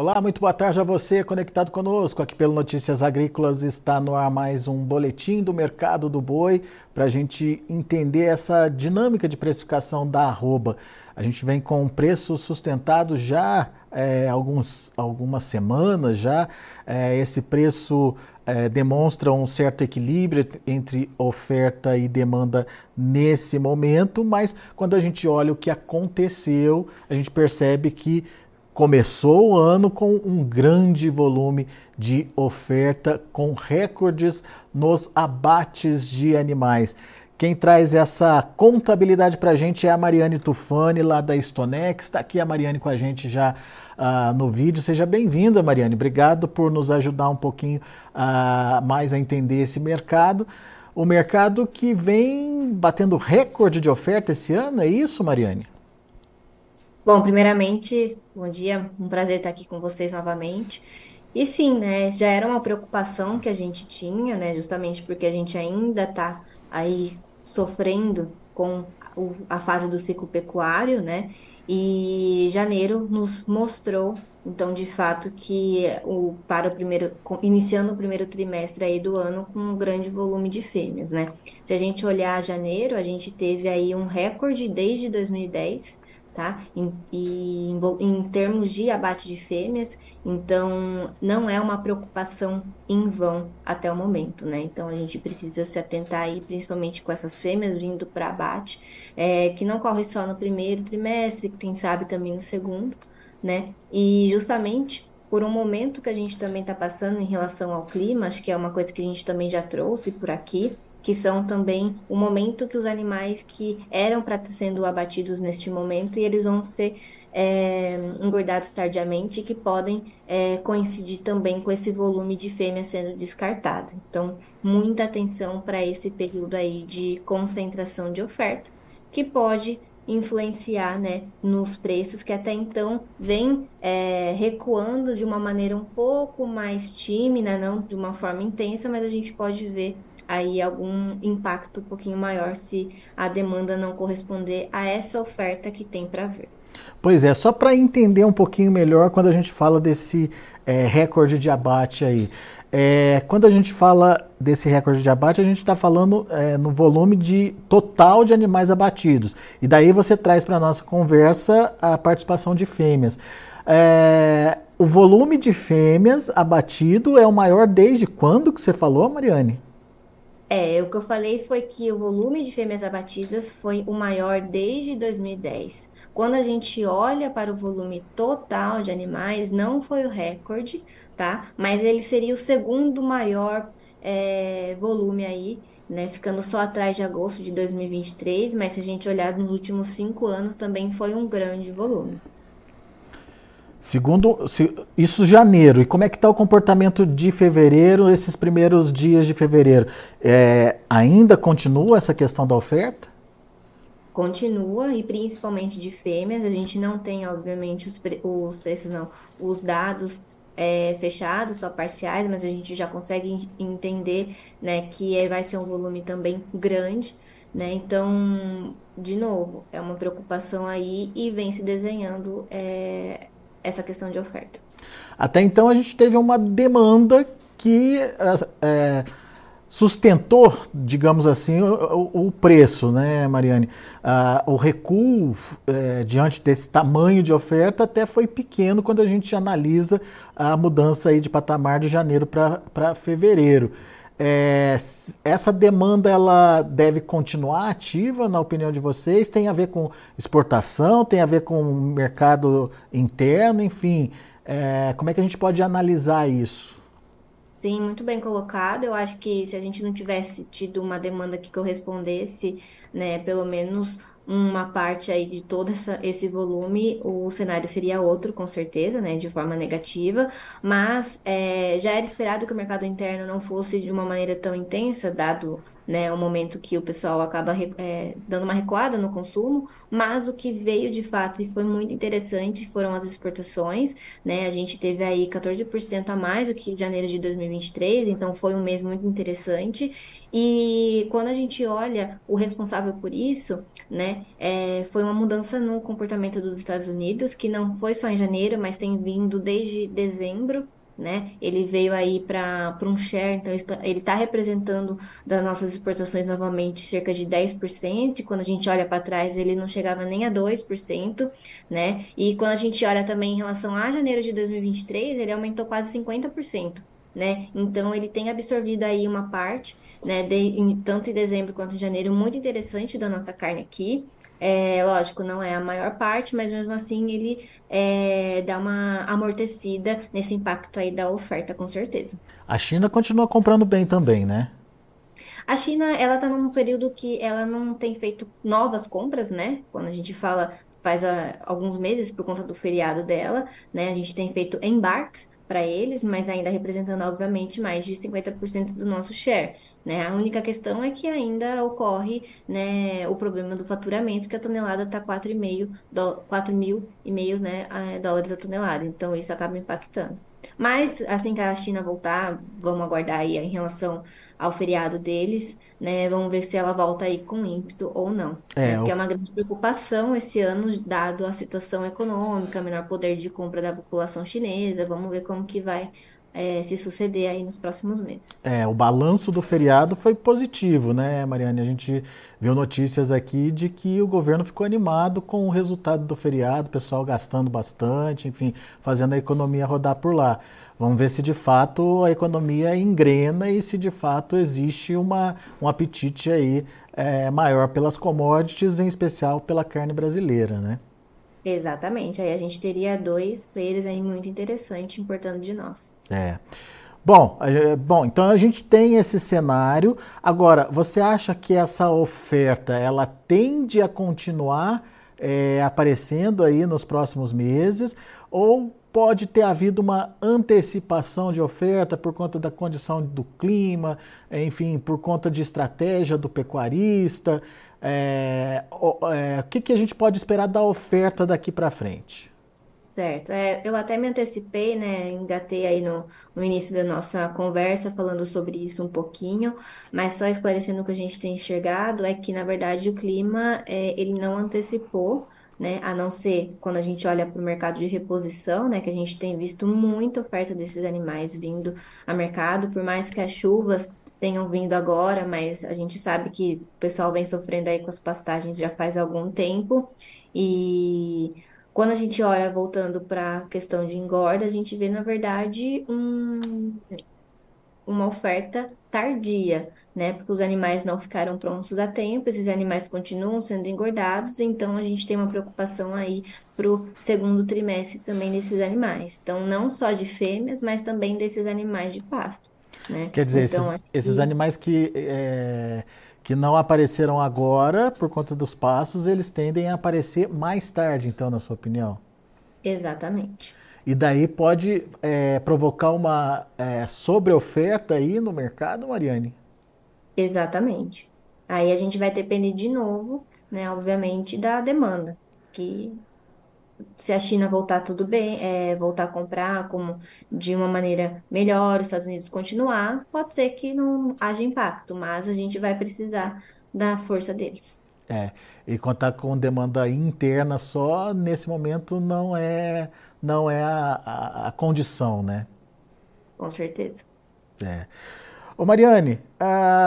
Olá, muito boa tarde a você conectado conosco aqui pelo Notícias Agrícolas. Está no ar mais um boletim do mercado do boi para a gente entender essa dinâmica de precificação da arroba. A gente vem com preço sustentado já é, alguns, algumas semanas já. É, esse preço é, demonstra um certo equilíbrio entre oferta e demanda nesse momento, mas quando a gente olha o que aconteceu, a gente percebe que começou o ano com um grande volume de oferta, com recordes nos abates de animais. Quem traz essa contabilidade para a gente é a Mariane Tufani, lá da Stonex. Está aqui a Mariane com a gente já uh, no vídeo. Seja bem-vinda, Mariane. Obrigado por nos ajudar um pouquinho uh, mais a entender esse mercado. O mercado que vem batendo recorde de oferta esse ano, é isso, Mariane? Bom, primeiramente, bom dia, um prazer estar aqui com vocês novamente. E sim, né, já era uma preocupação que a gente tinha, né, justamente porque a gente ainda está aí sofrendo com a fase do ciclo pecuário, né, e janeiro nos mostrou, então, de fato, que o, para o primeiro, iniciando o primeiro trimestre aí do ano com um grande volume de fêmeas, né. Se a gente olhar janeiro, a gente teve aí um recorde desde 2010, tá? Em, e, em termos de abate de fêmeas, então não é uma preocupação em vão até o momento, né? Então a gente precisa se atentar aí, principalmente com essas fêmeas vindo para abate, é, que não corre só no primeiro trimestre, que quem sabe também no segundo, né? E justamente por um momento que a gente também está passando em relação ao clima, acho que é uma coisa que a gente também já trouxe por aqui, que são também o momento que os animais que eram para estar sendo abatidos neste momento e eles vão ser é, engordados tardiamente que podem é, coincidir também com esse volume de fêmea sendo descartado. Então, muita atenção para esse período aí de concentração de oferta, que pode influenciar né, nos preços que até então vem é, recuando de uma maneira um pouco mais tímida, não de uma forma intensa, mas a gente pode ver aí algum impacto um pouquinho maior se a demanda não corresponder a essa oferta que tem para ver. Pois é, só para entender um pouquinho melhor quando a gente fala desse é, recorde de abate aí. É, quando a gente fala desse recorde de abate, a gente está falando é, no volume de total de animais abatidos. E daí você traz para a nossa conversa a participação de fêmeas. É, o volume de fêmeas abatido é o maior desde quando que você falou, Mariane? É, o que eu falei foi que o volume de fêmeas abatidas foi o maior desde 2010. Quando a gente olha para o volume total de animais, não foi o recorde, tá? Mas ele seria o segundo maior é, volume aí, né? Ficando só atrás de agosto de 2023, mas se a gente olhar nos últimos cinco anos, também foi um grande volume. Segundo, isso janeiro. E como é que está o comportamento de fevereiro, esses primeiros dias de fevereiro? É, ainda continua essa questão da oferta? Continua, e principalmente de fêmeas. A gente não tem, obviamente, os, pre os preços, não, os dados é, fechados, só parciais, mas a gente já consegue entender né, que vai ser um volume também grande. Né? Então, de novo, é uma preocupação aí e vem se desenhando é, essa questão de oferta. Até então a gente teve uma demanda que é, sustentou, digamos assim, o, o, preço, né, Mariane? Ah, o recuo é, diante desse tamanho de oferta até foi pequeno quando a gente analisa a mudança aí de patamar de janeiro para fevereiro. É, essa demanda ela deve continuar ativa, na opinião de vocês? Tem a ver com exportação, tem a ver com mercado interno, enfim. É, como é que a gente pode analisar isso? Sim, muito bem colocado. Eu acho que se a gente não tivesse tido uma demanda que correspondesse, né, pelo menos uma parte aí de todo essa, esse volume, o cenário seria outro, com certeza, né, de forma negativa, mas é, já era esperado que o mercado interno não fosse de uma maneira tão intensa, dado né? Um momento que o pessoal acaba é, dando uma recuada no consumo, mas o que veio de fato e foi muito interessante foram as exportações, né? A gente teve aí 14% a mais do que janeiro de 2023, então foi um mês muito interessante. E quando a gente olha o responsável por isso, né, é, foi uma mudança no comportamento dos Estados Unidos, que não foi só em janeiro, mas tem vindo desde dezembro né? Ele veio aí para um share, então ele está representando das nossas exportações novamente cerca de 10%, e quando a gente olha para trás ele não chegava nem a 2%, né? E quando a gente olha também em relação a janeiro de 2023, ele aumentou quase 50%. Né? Então ele tem absorvido aí uma parte, né, de, em, tanto em dezembro quanto em janeiro, muito interessante da nossa carne aqui. É, lógico, não é a maior parte, mas mesmo assim ele é, dá uma amortecida nesse impacto aí da oferta, com certeza. A China continua comprando bem também, né? A China, ela está num período que ela não tem feito novas compras, né? Quando a gente fala faz a, alguns meses por conta do feriado dela, né? A gente tem feito embarques para eles, mas ainda representando, obviamente, mais de 50% do nosso share. Né? A única questão é que ainda ocorre né, o problema do faturamento, que a tonelada está 4,5 4 mil e meio né, dólares a tonelada. Então, isso acaba impactando. Mas, assim que a China voltar, vamos aguardar aí em relação ao feriado deles, né? Vamos ver se ela volta aí com ímpeto ou não. É, né? Porque o... é uma grande preocupação esse ano, dado a situação econômica, menor poder de compra da população chinesa. Vamos ver como que vai é, se suceder aí nos próximos meses. É, o balanço do feriado foi positivo, né, Mariane? A gente viu notícias aqui de que o governo ficou animado com o resultado do feriado, o pessoal gastando bastante, enfim, fazendo a economia rodar por lá. Vamos ver se de fato a economia engrena e se de fato existe uma, um apetite aí é, maior pelas commodities, em especial pela carne brasileira, né? Exatamente. Aí a gente teria dois players aí muito interessantes importando de nós. É. Bom, bom, então a gente tem esse cenário. Agora, você acha que essa oferta ela tende a continuar é, aparecendo aí nos próximos meses ou pode ter havido uma antecipação de oferta por conta da condição do clima, enfim, por conta de estratégia do pecuarista? É, é, o que, que a gente pode esperar da oferta daqui para frente? Certo. É, eu até me antecipei, né? Engatei aí no, no início da nossa conversa falando sobre isso um pouquinho, mas só esclarecendo o que a gente tem enxergado é que, na verdade, o clima é, ele não antecipou, né? A não ser quando a gente olha para o mercado de reposição, né? Que a gente tem visto muita oferta desses animais vindo a mercado, por mais que as chuvas tenham vindo agora, mas a gente sabe que o pessoal vem sofrendo aí com as pastagens já faz algum tempo. E quando a gente olha voltando para a questão de engorda, a gente vê, na verdade, um, uma oferta tardia, né? Porque os animais não ficaram prontos a tempo, esses animais continuam sendo engordados, então a gente tem uma preocupação aí para o segundo trimestre também desses animais. Então, não só de fêmeas, mas também desses animais de pasto. Né? Quer dizer, então, esses, aqui... esses, animais que, é, que não apareceram agora por conta dos passos, eles tendem a aparecer mais tarde, então, na sua opinião? Exatamente. E daí pode é, provocar uma é, sobreoferta aí no mercado, Mariane? Exatamente. Aí a gente vai depender de novo, né, obviamente, da demanda, que se a China voltar tudo bem, é, voltar a comprar como de uma maneira melhor, os Estados Unidos continuar, pode ser que não haja impacto, mas a gente vai precisar da força deles. É, e contar com demanda interna só nesse momento não é não é a, a, a condição, né? Com certeza. É. Ô Mariane,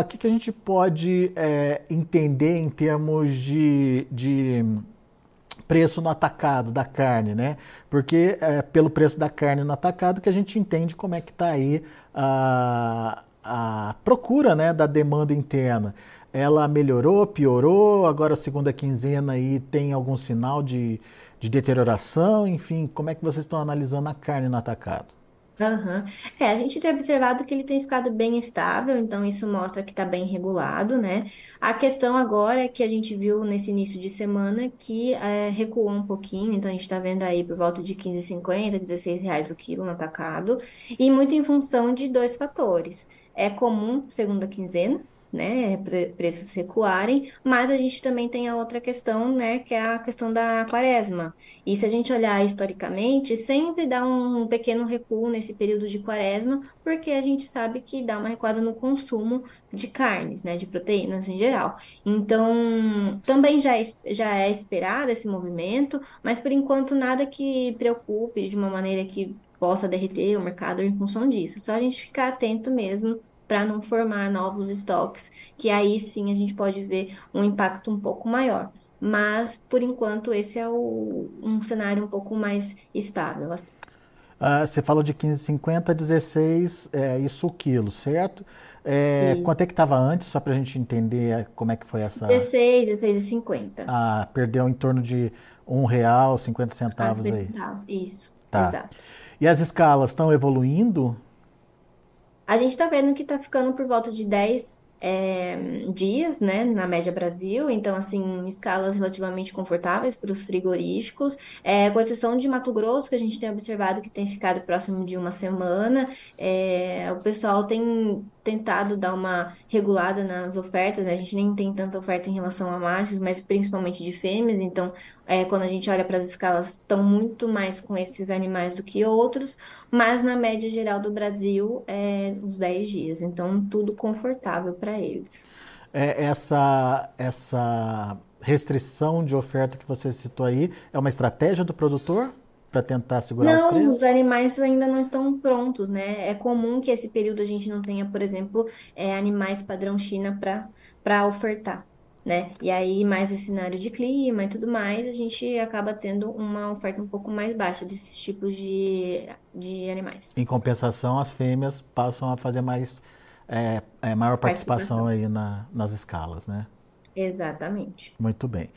o que, que a gente pode é, entender em termos de, de preço no atacado da carne, né? Porque é pelo preço da carne no atacado que a gente entende como é que está aí a, a procura né, da demanda interna. Ela melhorou, piorou, agora a segunda quinzena aí tem algum sinal de, de deterioração, enfim, como é que vocês estão analisando a carne no atacado? Aham. É, a gente tem observado que ele tem ficado bem estável, então isso mostra que está bem regulado, né? A questão agora é que a gente viu nesse início de semana que é, recuou um pouquinho, então a gente está vendo aí por volta de 15,50, 16 reais o quilo no atacado, e muito em função de dois fatores. É comum segunda quinzena, né, preços recuarem, mas a gente também tem a outra questão, né, que é a questão da quaresma. E se a gente olhar historicamente, sempre dá um pequeno recuo nesse período de quaresma, porque a gente sabe que dá uma recuada no consumo de carnes, né, de proteínas em geral. Então, também já é, já é esperado esse movimento, mas por enquanto nada que preocupe de uma maneira que possa derreter o mercado em função disso. Só a gente ficar atento mesmo para não formar novos estoques, que aí sim a gente pode ver um impacto um pouco maior. Mas, por enquanto, esse é o, um cenário um pouco mais estável. Assim. Ah, você falou de 15,50, 16, é, isso o quilo, certo? É, quanto é que estava antes, só para a gente entender como é que foi essa... 16, 16,50. Ah, perdeu em torno de um real, 50 centavos aí. Centavos, isso, tá. exato. E as escalas estão evoluindo? A gente está vendo que está ficando por volta de 10 é, dias, né, na média Brasil, então, assim, escalas relativamente confortáveis para os frigoríficos, é, com exceção de Mato Grosso, que a gente tem observado que tem ficado próximo de uma semana, é, o pessoal tem tentado dar uma regulada nas ofertas, né? A gente nem tem tanta oferta em relação a machos, mas principalmente de fêmeas. Então, é, quando a gente olha para as escalas, estão muito mais com esses animais do que outros, mas na média geral do Brasil, é uns 10 dias. Então, tudo confortável para eles. É, essa, essa restrição de oferta que você citou aí é uma estratégia do produtor? Para tentar segurar não, os preços? Não, os animais ainda não estão prontos, né? É comum que esse período a gente não tenha, por exemplo, é, animais padrão China para ofertar. Né? E aí, mais esse cenário de clima e tudo mais, a gente acaba tendo uma oferta um pouco mais baixa desses tipos de, de animais. Em compensação, as fêmeas passam a fazer mais é, é, maior participação, participação. aí na, nas escalas, né? Exatamente. Muito bem.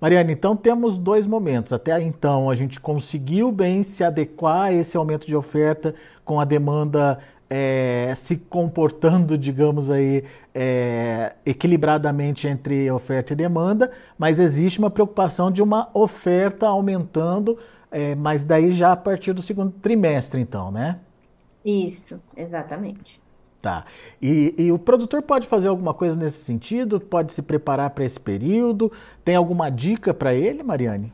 Mariana, então temos dois momentos. Até então a gente conseguiu bem se adequar a esse aumento de oferta com a demanda é, se comportando, digamos aí, é, equilibradamente entre oferta e demanda, mas existe uma preocupação de uma oferta aumentando, é, mas daí já a partir do segundo trimestre, então, né? Isso, exatamente. Tá. E, e, o produtor pode fazer alguma coisa nesse sentido? Pode se preparar para esse período? Tem alguma dica para ele, Mariane?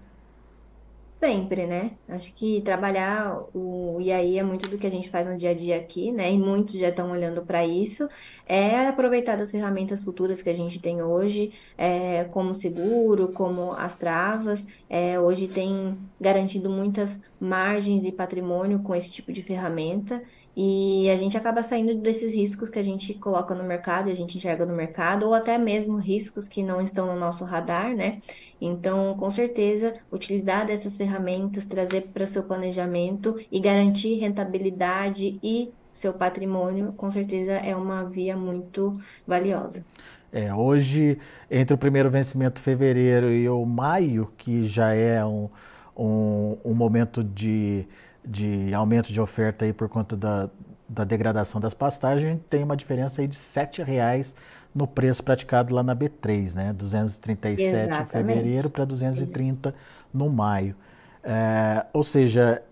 Sempre, né? Acho que trabalhar o aí é muito do que a gente faz no dia a dia aqui, né? E muitos já estão olhando para isso. É aproveitar das ferramentas futuras que a gente tem hoje, é, como seguro, como as travas. É, hoje tem garantido muitas margens e patrimônio com esse tipo de ferramenta. E a gente acaba saindo desses riscos que a gente coloca no mercado, a gente enxerga no mercado, ou até mesmo riscos que não estão no nosso radar, né? Então, com certeza, utilizar dessas ferramentas, trazer para seu planejamento e garantir rentabilidade e seu patrimônio, com certeza é uma via muito valiosa. É, hoje, entre o primeiro vencimento fevereiro e o maio, que já é um, um, um momento de de aumento de oferta aí por conta da, da degradação das pastagens, tem uma diferença aí de R$ reais no preço praticado lá na B3, né? 237 Exatamente. em fevereiro para 230 no maio. É, ou seja,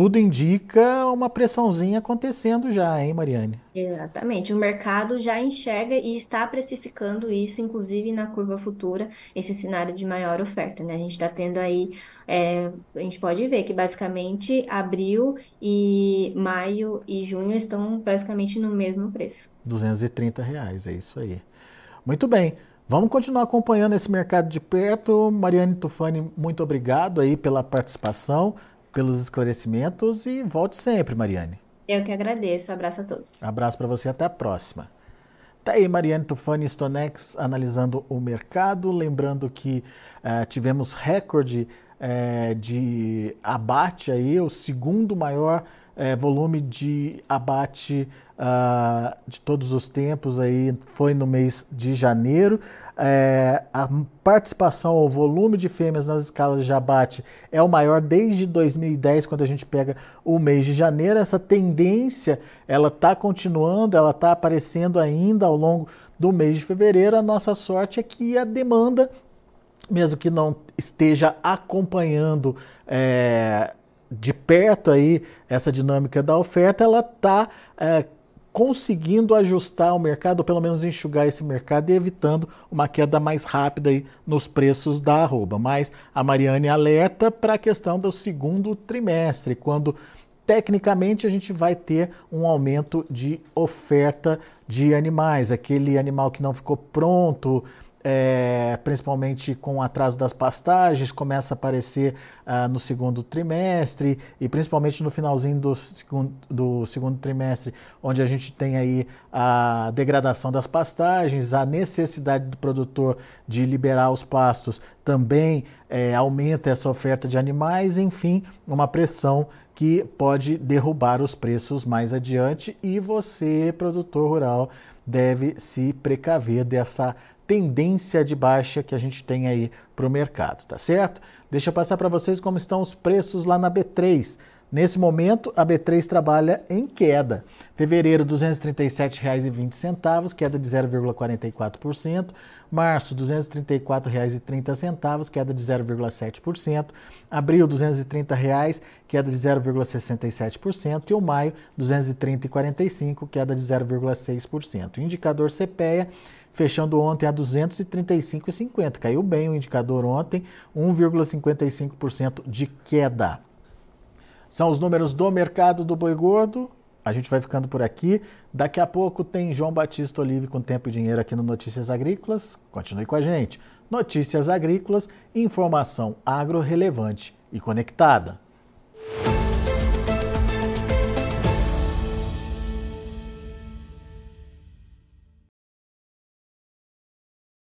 tudo indica uma pressãozinha acontecendo já, hein, Mariane? Exatamente. O mercado já enxerga e está precificando isso, inclusive na curva futura, esse cenário de maior oferta, né? A gente está tendo aí, é, a gente pode ver que basicamente abril e maio e junho estão basicamente no mesmo preço. 230 reais, é isso aí. Muito bem. Vamos continuar acompanhando esse mercado de perto. Mariane Tufani, muito obrigado aí pela participação pelos esclarecimentos e volte sempre, Mariane. Eu que agradeço. Abraço a todos. Abraço para você. Até a próxima. Tá aí, Mariane Tufani Stonex analisando o mercado. Lembrando que uh, tivemos recorde uh, de abate aí, o segundo maior uh, volume de abate uh, de todos os tempos aí foi no mês de janeiro. É, a participação, o volume de fêmeas nas escalas de abate é o maior desde 2010, quando a gente pega o mês de janeiro. Essa tendência ela está continuando, ela está aparecendo ainda ao longo do mês de fevereiro. A nossa sorte é que a demanda, mesmo que não esteja acompanhando é, de perto aí essa dinâmica da oferta, ela está é, conseguindo ajustar o mercado, ou pelo menos enxugar esse mercado e evitando uma queda mais rápida aí nos preços da arroba. Mas a Mariane alerta para a questão do segundo trimestre, quando tecnicamente a gente vai ter um aumento de oferta de animais, aquele animal que não ficou pronto é, principalmente com o atraso das pastagens, começa a aparecer uh, no segundo trimestre e principalmente no finalzinho do segundo, do segundo trimestre, onde a gente tem aí a degradação das pastagens, a necessidade do produtor de liberar os pastos também é, aumenta essa oferta de animais, enfim, uma pressão que pode derrubar os preços mais adiante e você, produtor rural, deve se precaver dessa tendência de baixa que a gente tem aí para o mercado, tá certo? Deixa eu passar para vocês como estão os preços lá na B3. Nesse momento, a B3 trabalha em queda. Fevereiro, R$ 237,20, queda de 0,44%. Março, R$ 234,30, queda de 0,7%. Abril, 230 reais, queda de 0,67%. E o maio, R$ 230,45, queda de 0,6%. Indicador CPEA fechando ontem a 235,50. Caiu bem o indicador ontem, 1,55% de queda. São os números do mercado do boi gordo. A gente vai ficando por aqui. Daqui a pouco tem João Batista Olive com Tempo e Dinheiro aqui no Notícias Agrícolas. Continue com a gente. Notícias Agrícolas, informação agro relevante e conectada.